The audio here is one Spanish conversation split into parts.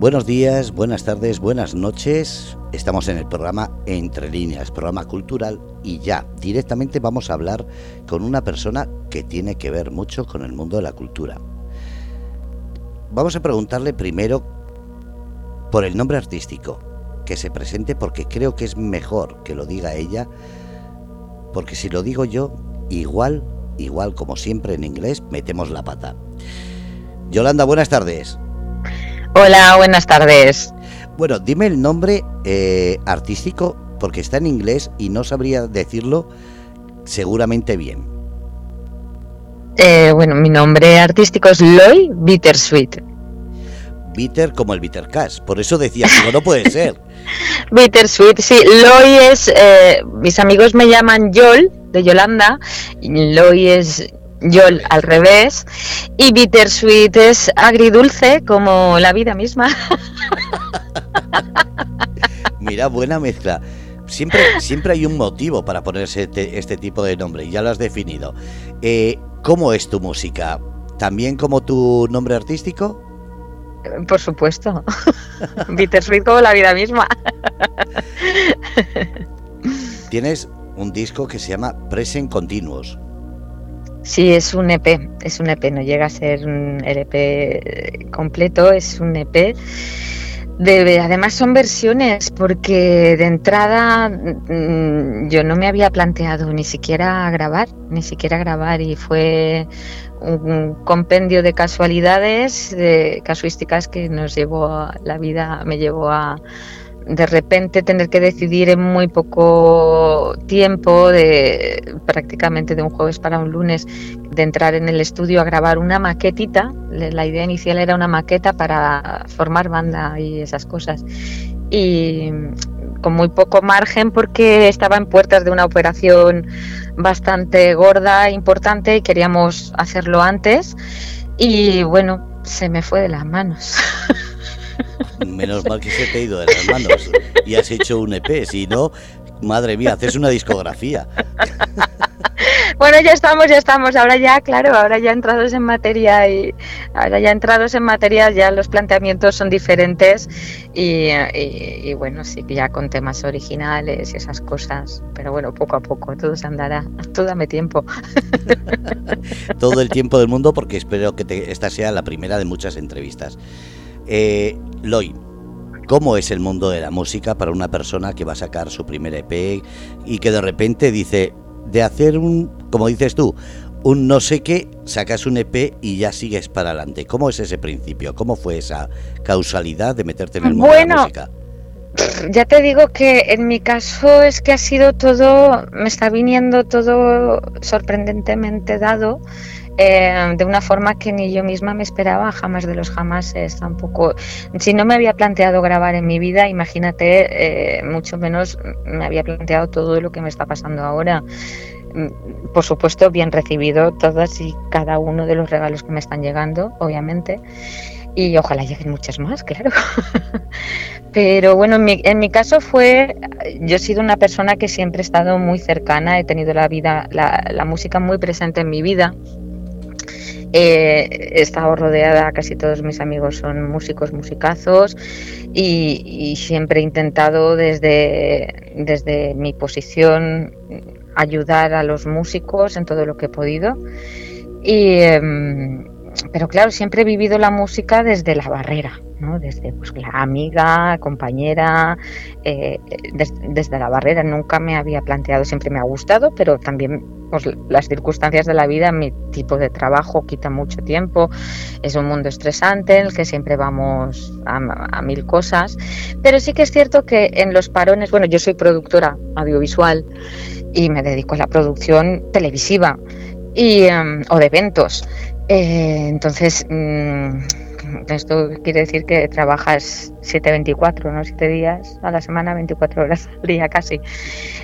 Buenos días, buenas tardes, buenas noches. Estamos en el programa Entre líneas, programa cultural, y ya directamente vamos a hablar con una persona que tiene que ver mucho con el mundo de la cultura. Vamos a preguntarle primero por el nombre artístico, que se presente porque creo que es mejor que lo diga ella, porque si lo digo yo, igual, igual como siempre en inglés, metemos la pata. Yolanda, buenas tardes. Hola, buenas tardes. Bueno, dime el nombre eh, artístico porque está en inglés y no sabría decirlo seguramente bien. Eh, bueno, mi nombre artístico es Loy Bittersweet. Bitter como el Bitter Cash, por eso decía, que no puede ser. Bittersweet, sí. Loy es, eh, mis amigos me llaman Yol, de Yolanda, y Loy es yo al revés. Y bittersweet es agridulce como la vida misma. Mira, buena mezcla. Siempre, siempre hay un motivo para ponerse este, este tipo de nombre, y ya lo has definido. Eh, ¿Cómo es tu música? ¿También como tu nombre artístico? Por supuesto. Bittersweet como la vida misma. Tienes un disco que se llama Present Continuous. Sí, es un EP, es un EP, no llega a ser un LP completo, es un EP. De, además son versiones porque de entrada mm, yo no me había planteado ni siquiera grabar, ni siquiera grabar y fue un compendio de casualidades, de casuísticas que nos llevó a, la vida, me llevó a, de repente tener que decidir en muy poco tiempo, de prácticamente de un jueves para un lunes, de entrar en el estudio a grabar una maquetita. La idea inicial era una maqueta para formar banda y esas cosas. Y con muy poco margen porque estaba en puertas de una operación bastante gorda, importante y queríamos hacerlo antes. Y bueno, se me fue de las manos. Menos mal que se te ha ido de las manos y has hecho un EP, si no, madre mía, haces una discografía. Bueno, ya estamos, ya estamos. Ahora ya, claro, ahora ya entrados en materia y ahora ya entrados en materia, ya los planteamientos son diferentes y, bueno, sí, ya con temas originales y esas cosas. Pero bueno, poco a poco, todo se andará. Tú dame tiempo. todo el tiempo del mundo porque espero que esta sea la primera de muchas entrevistas. Eh, Loy, ¿cómo es el mundo de la música para una persona que va a sacar su primer EP y que de repente dice, de hacer un, como dices tú, un no sé qué, sacas un EP y ya sigues para adelante? ¿Cómo es ese principio? ¿Cómo fue esa causalidad de meterte en el mundo de la música? Ya te digo que en mi caso es que ha sido todo, me está viniendo todo sorprendentemente dado eh, de una forma que ni yo misma me esperaba, jamás de los jamases tampoco. Si no me había planteado grabar en mi vida, imagínate, eh, mucho menos me había planteado todo lo que me está pasando ahora. Mm, por supuesto, bien recibido todas y cada uno de los regalos que me están llegando, obviamente. Y ojalá lleguen muchas más, claro. Pero bueno, en mi, en mi, caso fue, yo he sido una persona que siempre he estado muy cercana, he tenido la vida, la, la música muy presente en mi vida. Eh, he estado rodeada, casi todos mis amigos son músicos, musicazos y, siempre he intentado desde, desde mi posición ayudar a los músicos en todo lo que he podido. Y, em, pero claro, siempre he vivido la música desde la barrera, ¿no? desde pues, la amiga, compañera, eh, desde la barrera. Nunca me había planteado, siempre me ha gustado, pero también pues, las circunstancias de la vida, mi tipo de trabajo quita mucho tiempo, es un mundo estresante en el que siempre vamos a, a mil cosas, pero sí que es cierto que en los parones, bueno, yo soy productora audiovisual y me dedico a la producción televisiva y, em, o de eventos. Eh, entonces, mm, esto quiere decir que trabajas 7-24, ¿no? 7 días a la semana, 24 horas al día casi.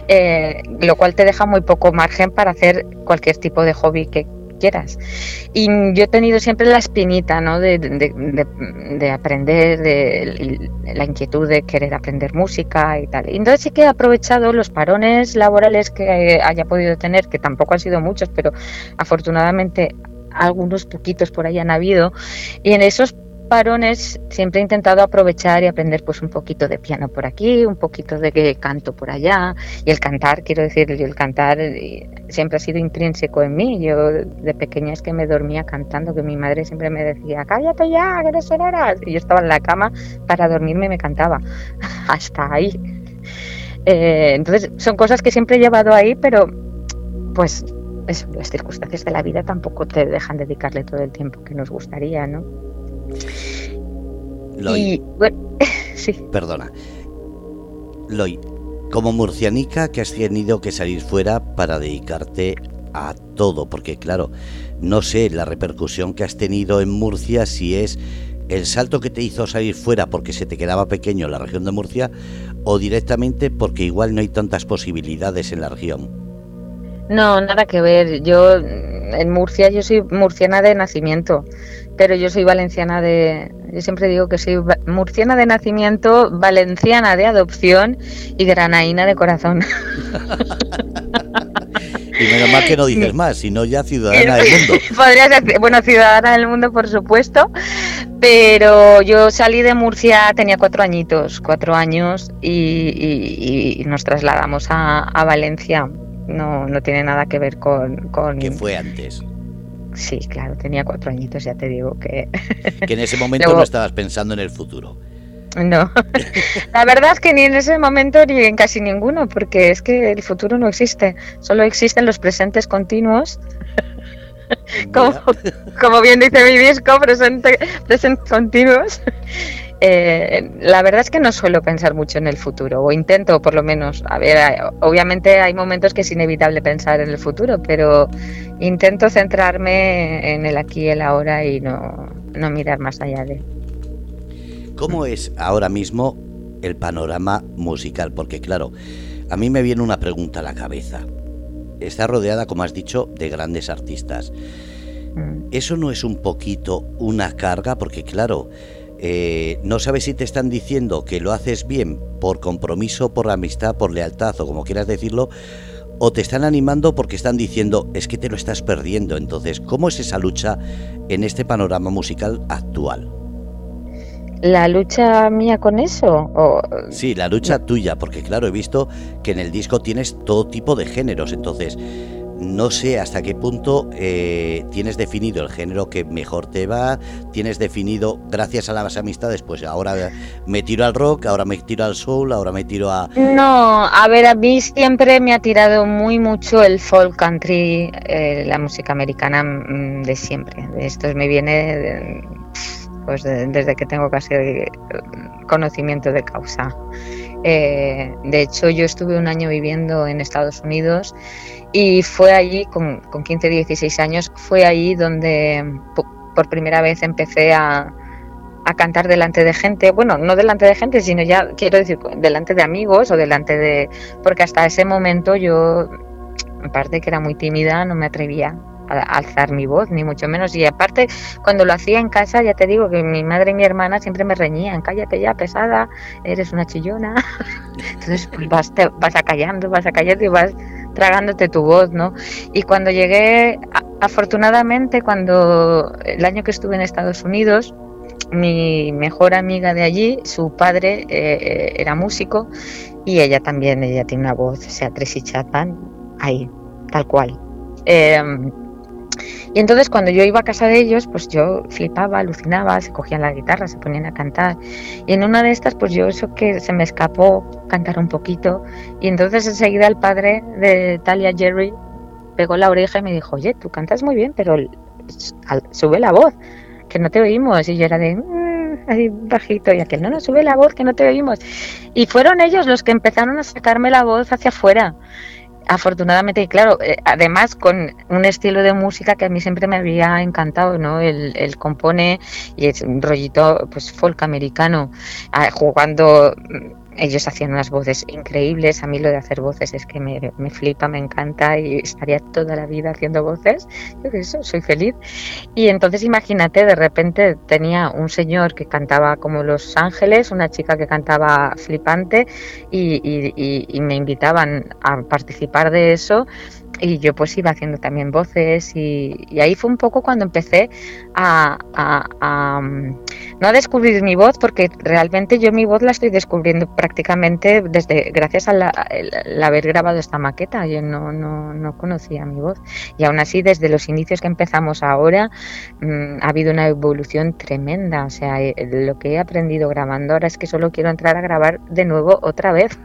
Eh, lo cual te deja muy poco margen para hacer cualquier tipo de hobby que quieras. Y yo he tenido siempre la espinita ¿no? de, de, aprender, de, la inquietud de querer aprender música y tal. Y entonces sí que he aprovechado los parones laborales que haya podido tener, que tampoco han sido muchos, pero afortunadamente algunos poquitos por ahí han habido, y en esos parones siempre he intentado aprovechar y aprender pues un poquito de piano por aquí, un poquito de canto por allá y el cantar, quiero decir, el cantar eh, siempre ha sido intrínseco en mí. Yo de pequeña es que me dormía cantando, que mi madre siempre me decía, cállate ya, que eres horas. Y yo estaba en la cama para dormirme y me cantaba. Hasta ahí. Eh, entonces son cosas que siempre he llevado ahí, pero pues las circunstancias de la vida tampoco te dejan dedicarle todo el tiempo que nos gustaría, ¿no? Loy, sí. Perdona. Loy, como murcianica que has tenido que salir fuera para dedicarte a todo, porque claro, no sé la repercusión que has tenido en Murcia, si es el salto que te hizo salir fuera porque se te quedaba pequeño la región de Murcia o directamente porque igual no hay tantas posibilidades en la región. No, nada que ver. Yo en Murcia yo soy murciana de nacimiento pero yo soy valenciana de, yo siempre digo que soy murciana de nacimiento, valenciana de adopción y granaína de corazón. y menos mal que no dices más, sino ya ciudadana del mundo. Podría ser, bueno, ciudadana del mundo, por supuesto, pero yo salí de Murcia, tenía cuatro añitos, cuatro años, y, nos trasladamos a, Valencia. No, no tiene nada que ver con... con... ¿Qué fue antes? Sí, claro, tenía cuatro añitos, ya te digo que... Que en ese momento no estabas pensando en el futuro. No, la verdad es que ni en ese momento ni en casi ninguno, porque es que el futuro no existe, solo existen los presentes continuos. Como, bien dice mi disco, presente, presentes continuos. Eh, la verdad es que no suelo pensar mucho en el futuro, o intento por lo menos. A ver, obviamente hay momentos que es inevitable pensar en el futuro, pero intento centrarme en el aquí y el ahora y no, no mirar más allá de. ¿Cómo es ahora mismo el panorama musical? Porque claro, a mí me viene una pregunta a la cabeza. Está rodeada, como has dicho, de grandes artistas. Mm. ¿Eso no es un poquito una carga? Porque claro, eh, no sabes si te están diciendo que lo haces bien por compromiso, por amistad, por lealtad o como quieras decirlo, o te están animando porque están diciendo es que te lo estás perdiendo. Entonces, ¿cómo es esa lucha en este panorama musical actual? ¿La lucha mía con eso? O... Sí, la lucha tuya, porque claro, he visto que en el disco tienes todo tipo de géneros, entonces no sé hasta qué punto eh, tienes definido el género que mejor te va, tienes definido, gracias a las amistades, pues ahora me tiro al rock, ahora me tiro al soul, ahora me tiro a... No, a ver, a mí siempre me ha tirado muy mucho el folk country, eh, la música americana mm, de siempre. Esto me viene pues desde que tengo casi conocimiento de causa. Eh, de hecho, yo estuve un año viviendo en Estados Unidos y fue allí, con, con 15, 16 años, fue allí donde por primera vez empecé a, a cantar delante de gente, bueno, no delante de gente, sino ya quiero decir delante de amigos o delante de, porque hasta ese momento yo, aparte que era muy tímida, no me atrevía a alzar mi voz, ni mucho menos. Y aparte, cuando lo hacía en casa, ya te digo que mi madre y mi hermana siempre me reñían, cállate ya, pesada, eres una chillona. Entonces pues vas, te, vas acallando, vas acallando y vas tragándote tu voz, ¿no? Y cuando llegué, afortunadamente, cuando el año que estuve en Estados Unidos, mi mejor amiga de allí, su padre eh, era músico y ella también, ella tiene una voz, o sea, Tracy Chapman, ahí, tal cual. Em, y entonces cuando yo iba a casa de ellos, pues yo flipaba, alucinaba, se cogían la guitarra, se ponían a cantar. Y en una de estas, pues yo eso que se me escapó cantar un poquito. Y entonces enseguida el padre de Talia Jerry pegó la oreja y me dijo, oye, tú cantas muy bien, pero sube la voz, que no te oímos. Y yo era de, mm", ahí bajito, y aquel, no, no, sube la voz, que no te oímos. Y fueron ellos los que empezaron a sacarme la voz hacia afuera afortunadamente, y claro, eh, además con un estilo de música que a mí siempre me había encantado, ¿no? El, el compone y es un rollito pues folk americano, ah, jugando ellos hacían unas voces increíbles. A mí lo de hacer voces es que me, me, flipa, me encanta y estaría toda la vida haciendo voces. Yo que eso, soy feliz. Y entonces imagínate, de repente tenía un señor que cantaba como Los Ángeles, una chica que cantaba flipante y, y, y me invitaban a participar de eso y yo pues iba haciendo también voces y, ahí fue un poco cuando empecé a, mm, no a descubrir mi voz porque realmente yo mi voz la estoy descubriendo prácticamente desde gracias a la, haber grabado esta maqueta. Yo no, no, no, conocía mi voz. Y aún así desde los inicios que empezamos ahora mm, ha habido una evolución tremenda. O sea eh, lo que he aprendido grabando ahora es que solo quiero entrar a grabar de nuevo otra vez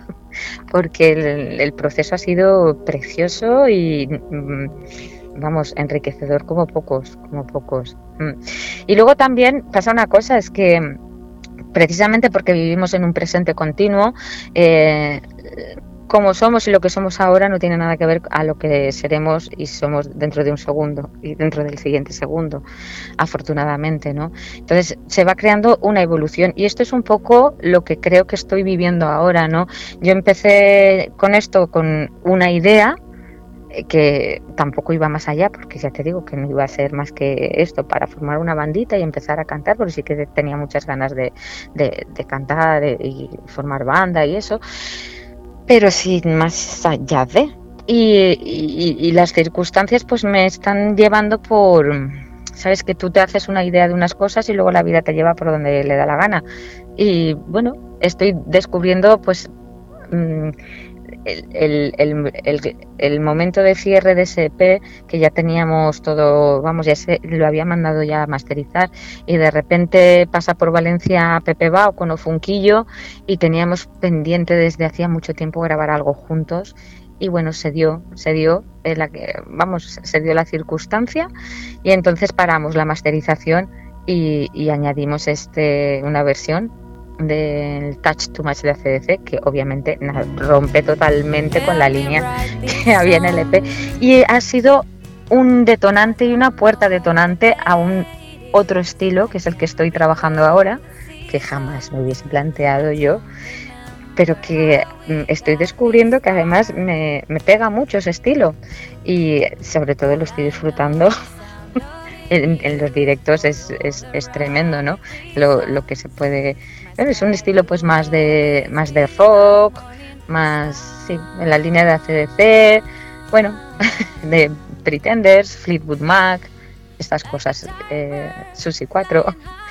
porque el, proceso ha sido precioso y mm, vamos, enriquecedor como pocos, como pocos. Mm. Y luego también pasa una cosa, es que precisamente porque vivimos en un presente continuo, eh, como somos y lo que somos ahora no tiene nada que ver a lo que seremos y somos dentro de un segundo y dentro del siguiente segundo, afortunadamente, ¿no? Entonces se va creando una evolución y esto es un poco lo que creo que estoy viviendo ahora, ¿no? Yo empecé con esto con una idea eh, que tampoco iba más allá, porque ya te digo que no iba a ser más que esto para formar una bandita y empezar a cantar, porque sí que tenía muchas ganas de, de, de cantar y formar banda y eso pero sin más allá de. Y, las circunstancias pues me están llevando por, sabes que tú te haces una idea de unas cosas y luego la vida te lleva por donde le da la gana. Y bueno, estoy descubriendo pues mm, el, el, el, momento de cierre de ese que ya teníamos todo, vamos, ya se, lo había mandado ya a masterizar y de repente pasa por Valencia Pepe Bao con Ofunquillo y teníamos pendiente desde hacía mucho tiempo grabar algo juntos y bueno, se dio, se dio, la que, vamos, se dio la circunstancia y entonces paramos la masterización y, y añadimos este, una versión del Touch Too Much de ACDC, que obviamente rompe totalmente con la línea que había en el EP. Y ha sido un detonante y una puerta detonante a un otro estilo, que es el que estoy trabajando ahora, que jamás me hubiese planteado yo, pero que mm, estoy descubriendo que además me, pega mucho ese estilo y sobre todo lo estoy disfrutando. en, los directos es, es, tremendo, ¿no? Lo, lo que se puede es un estilo pues más de más de rock, más sí, en la línea de ACDC, bueno, de Pretenders, Fleetwood Mac, estas cosas, eh, Susi 4,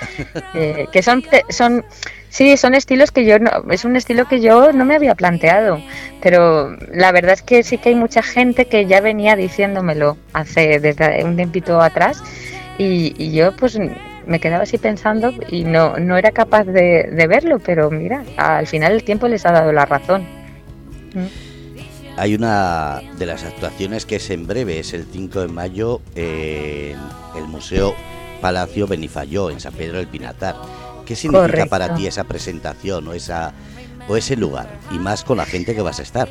eh, que son son sí son estilos que yo no, es un estilo que yo no me había planteado, pero la verdad es que sí que hay mucha gente que ya venía diciéndomelo hace desde un tiempito atrás y, y yo pues me quedaba así pensando y no, no era capaz de, verlo, pero mira, al final el tiempo les ha dado la razón. Mm. Hay una de las actuaciones que es en breve, es el 5 de mayo en el Museo Palacio Benifayó, en San Pedro del Pinatar. ¿Qué significa para ti esa presentación o, esa, o ese lugar? Y más con la gente que vas a estar.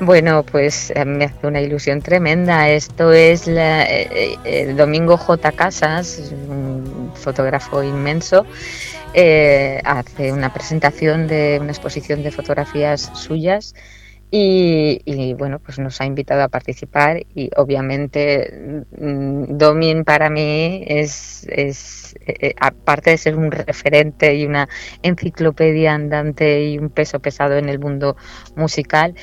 Bueno, pues eh, me hace una ilusión tremenda. Esto es la, eh, eh, el Domingo J. Casas, un fotógrafo inmenso. hace una presentación de una exposición de fotografías suyas y, bueno, pues nos ha invitado a participar y obviamente mm, Domin para mí es, es eh, eh, aparte de ser un referente y una enciclopedia andante y un peso pesado en el mundo musical,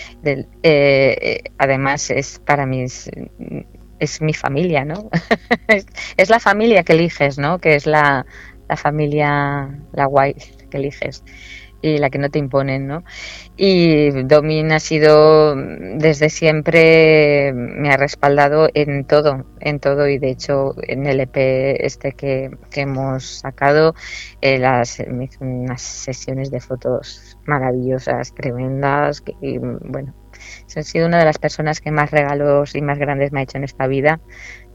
eh, además es para mí es, mi familia, ¿no? es, la familia que eliges, ¿no? Que es la, la familia, la guay que eliges y la que no te imponen, ¿no? Y Domin ha sido desde siempre, me ha respaldado en todo, en todo y de hecho en el EP este que, hemos sacado, eh, las, unas sesiones de fotos maravillosas, tremendas, que, y, bueno, ha sido una de las personas que más regalos y más grandes me ha hecho en esta vida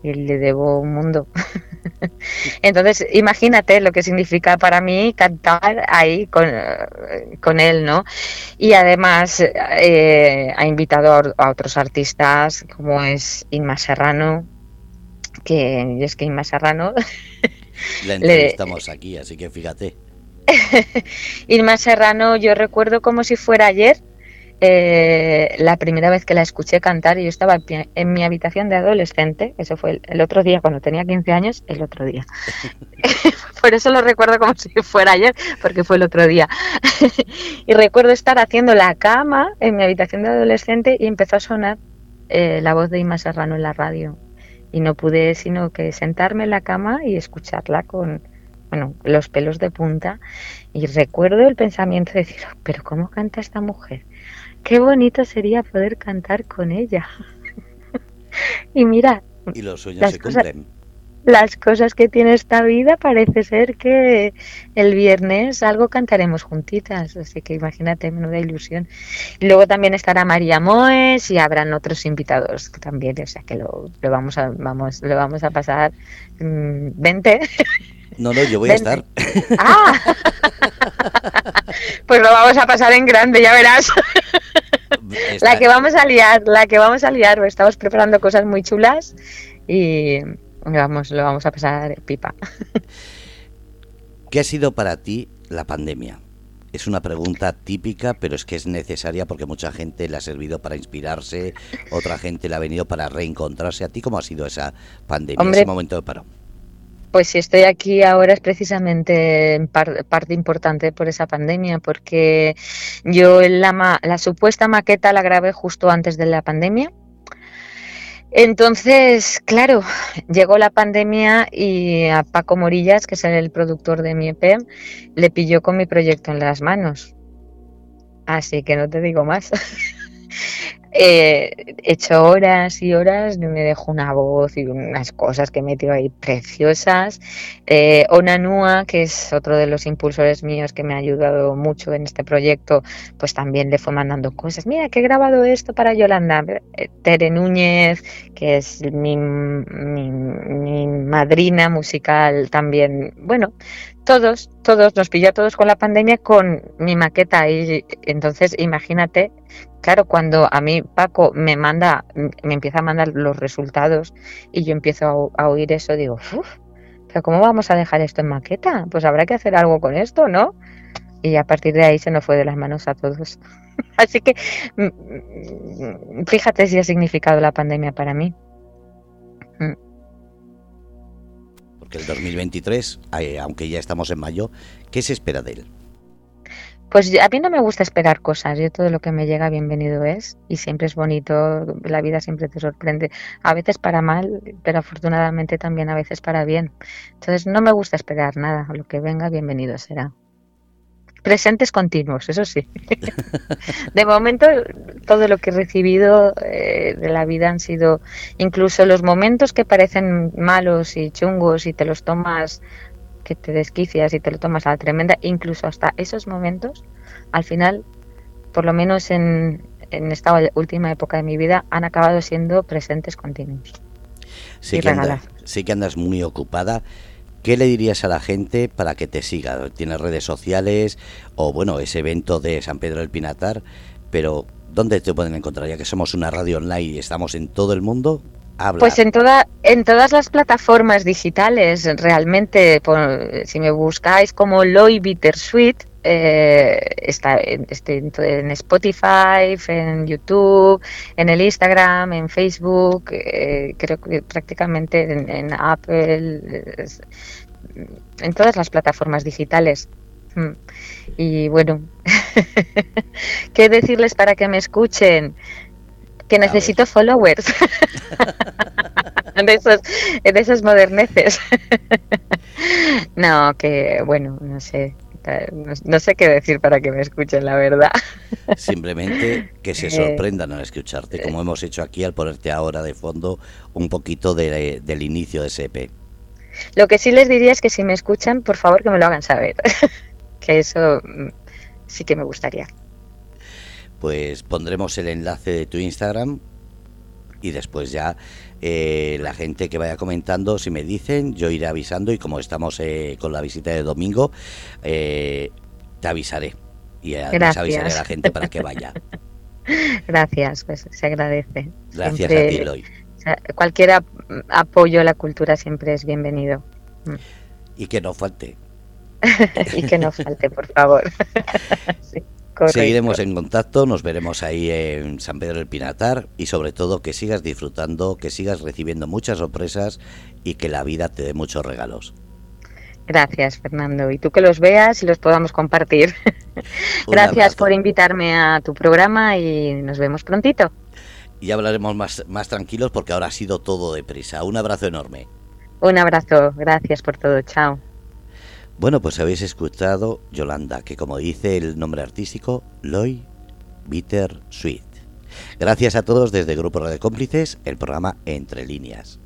y le debo un mundo. Entonces, imagínate lo que significa para mí cantar ahí con, él, ¿no? Y además eh, ha invitado a, otros artistas como es Inma Serrano, que es que Inma Serrano... La entrevistamos aquí, así que fíjate. Inma Serrano, yo recuerdo como si fuera ayer, eh, la primera vez que la escuché cantar, yo estaba en mi habitación de adolescente, eso fue el, otro día, cuando tenía 15 años, el otro día. Por eso lo recuerdo como si fuera ayer, porque fue el otro día. y recuerdo estar haciendo la cama en mi habitación de adolescente y empezó a sonar eh, la voz de Ima Serrano en la radio y no pude sino que sentarme en la cama y escucharla con, bueno, los pelos de punta y recuerdo el pensamiento de decir, pero ¿cómo canta esta mujer? Qué bonito sería poder cantar con ella. y mira, y los sueños se cumplen las cosas que tiene esta vida, parece ser que el viernes algo cantaremos juntitas, así que imagínate, menuda ilusión. Y luego también estará María Moes y habrán otros invitados también, o sea que lo, vamos a vamos lo vamos a pasar mmm, 20. No, no, yo voy a estar. Ah. pues lo vamos a pasar en grande, ya verás. La que vamos a liar, la que vamos a liar, estamos preparando cosas muy chulas y vamos, lo vamos a pasar pipa. ¿Qué ha sido para ti la pandemia? Es una pregunta típica, pero es que es necesaria porque mucha gente le ha servido para inspirarse, otra gente le ha venido para reencontrarse. ¿A ti cómo ha sido esa pandemia, ese momento de paro? Pues si estoy aquí ahora es precisamente parte importante por esa pandemia, porque yo la, la supuesta maqueta la grabé justo antes de la pandemia entonces, claro, llegó la pandemia y a Paco Morillas, que es el productor de mi EP, le pilló con mi proyecto en las manos. Así que no te digo más. he hecho horas y horas, me dejo una voz y unas cosas que he metido ahí preciosas. Eh, Onanua, que es otro de los impulsores míos que me ha ayudado mucho en este proyecto, pues también le fue mandando cosas. Mira, que he grabado esto para Yolanda. Eh, Tere Núñez, que es mi, mi madrina musical también. Bueno, todos, todos, nos pilló a todos con la pandemia con mi maqueta y entonces imagínate, claro, cuando a mí Paco me manda, me empieza a mandar los resultados y yo empiezo a, oír eso, digo, uff, pero ¿cómo vamos a dejar esto en maqueta? Pues habrá que hacer algo con esto, ¿no? Y a partir de ahí se nos fue de las manos a todos. Así que mm, mm, fíjate si ha significado la pandemia para mí. El 2023, eh, aunque ya estamos en mayo, ¿qué se espera de él? Pues a mí no me gusta esperar cosas, yo todo lo que me llega bienvenido es y siempre es bonito, la vida siempre te sorprende, a veces para mal, pero afortunadamente también a veces para bien. Entonces no me gusta esperar nada, lo que venga bienvenido será presentes continuos, eso sí. De momento, todo lo que he recibido eh, de la vida han sido, incluso los momentos que parecen malos y chungos y te los tomas, que te desquicias y te lo tomas a la tremenda, incluso hasta esos momentos, al final, por lo menos en, en esta última época de mi vida, han acabado siendo presentes continuos. Sí, que, sí que andas muy ocupada ¿Qué le dirías a la gente para que te siga? ¿Tienes redes sociales o, bueno, ese evento de San Pedro del Pinatar? Pero, ¿dónde te pueden encontrar? Ya que somos una radio online y estamos en todo el mundo, Habla. Pues en, toda, en todas las plataformas digitales, realmente, si me buscáis como Loy Bittersweet, eh, está en, este, en, Spotify, en YouTube, en el Instagram, en Facebook, eh, creo que prácticamente en, Apple, en todas las plataformas digitales. Mm. Y bueno, ¿qué decirles para que me escuchen? Que necesito followers. de esos, de esos moderneces. no, que bueno, no sé. No, sé qué decir para que me escuchen, la verdad. Simplemente que se eh, sorprendan al escucharte, como hemos hecho aquí al ponerte ahora de fondo un poquito del inicio de ese EP. Lo que sí les diría es que si me escuchan, por favor que me lo hagan saber, que eso mm, sí que me gustaría. Pues pondremos el enlace de tu Instagram y después ya eh, la gente que vaya comentando, si me dicen, yo iré avisando y como estamos eh, con la visita de domingo, eh, te avisaré y avisaré a la gente para que vaya. Gracias, pues se agradece. Gracias a ti, Eloy. cualquier apoyo a la cultura siempre es bienvenido. Mm. Y que no falte. y que no falte, por favor. sí. Seguiremos en contacto, nos veremos ahí en San Pedro del Pinatar y sobre todo que sigas disfrutando, que sigas recibiendo muchas sorpresas y que la vida te dé muchos regalos. Gracias, Fernando. Y tú que los veas y los podamos compartir. Gracias por invitarme a tu programa y nos vemos prontito. y hablaremos más, más tranquilos porque ahora ha sido todo deprisa. Un abrazo enorme. Un abrazo, gracias por todo, chao. Bueno, pues habéis escuchado Yolanda, que como dice el nombre artístico, Loy Bitter Sweet. Gracias a todos desde Grupo de Cómplices, el programa Entre Líneas.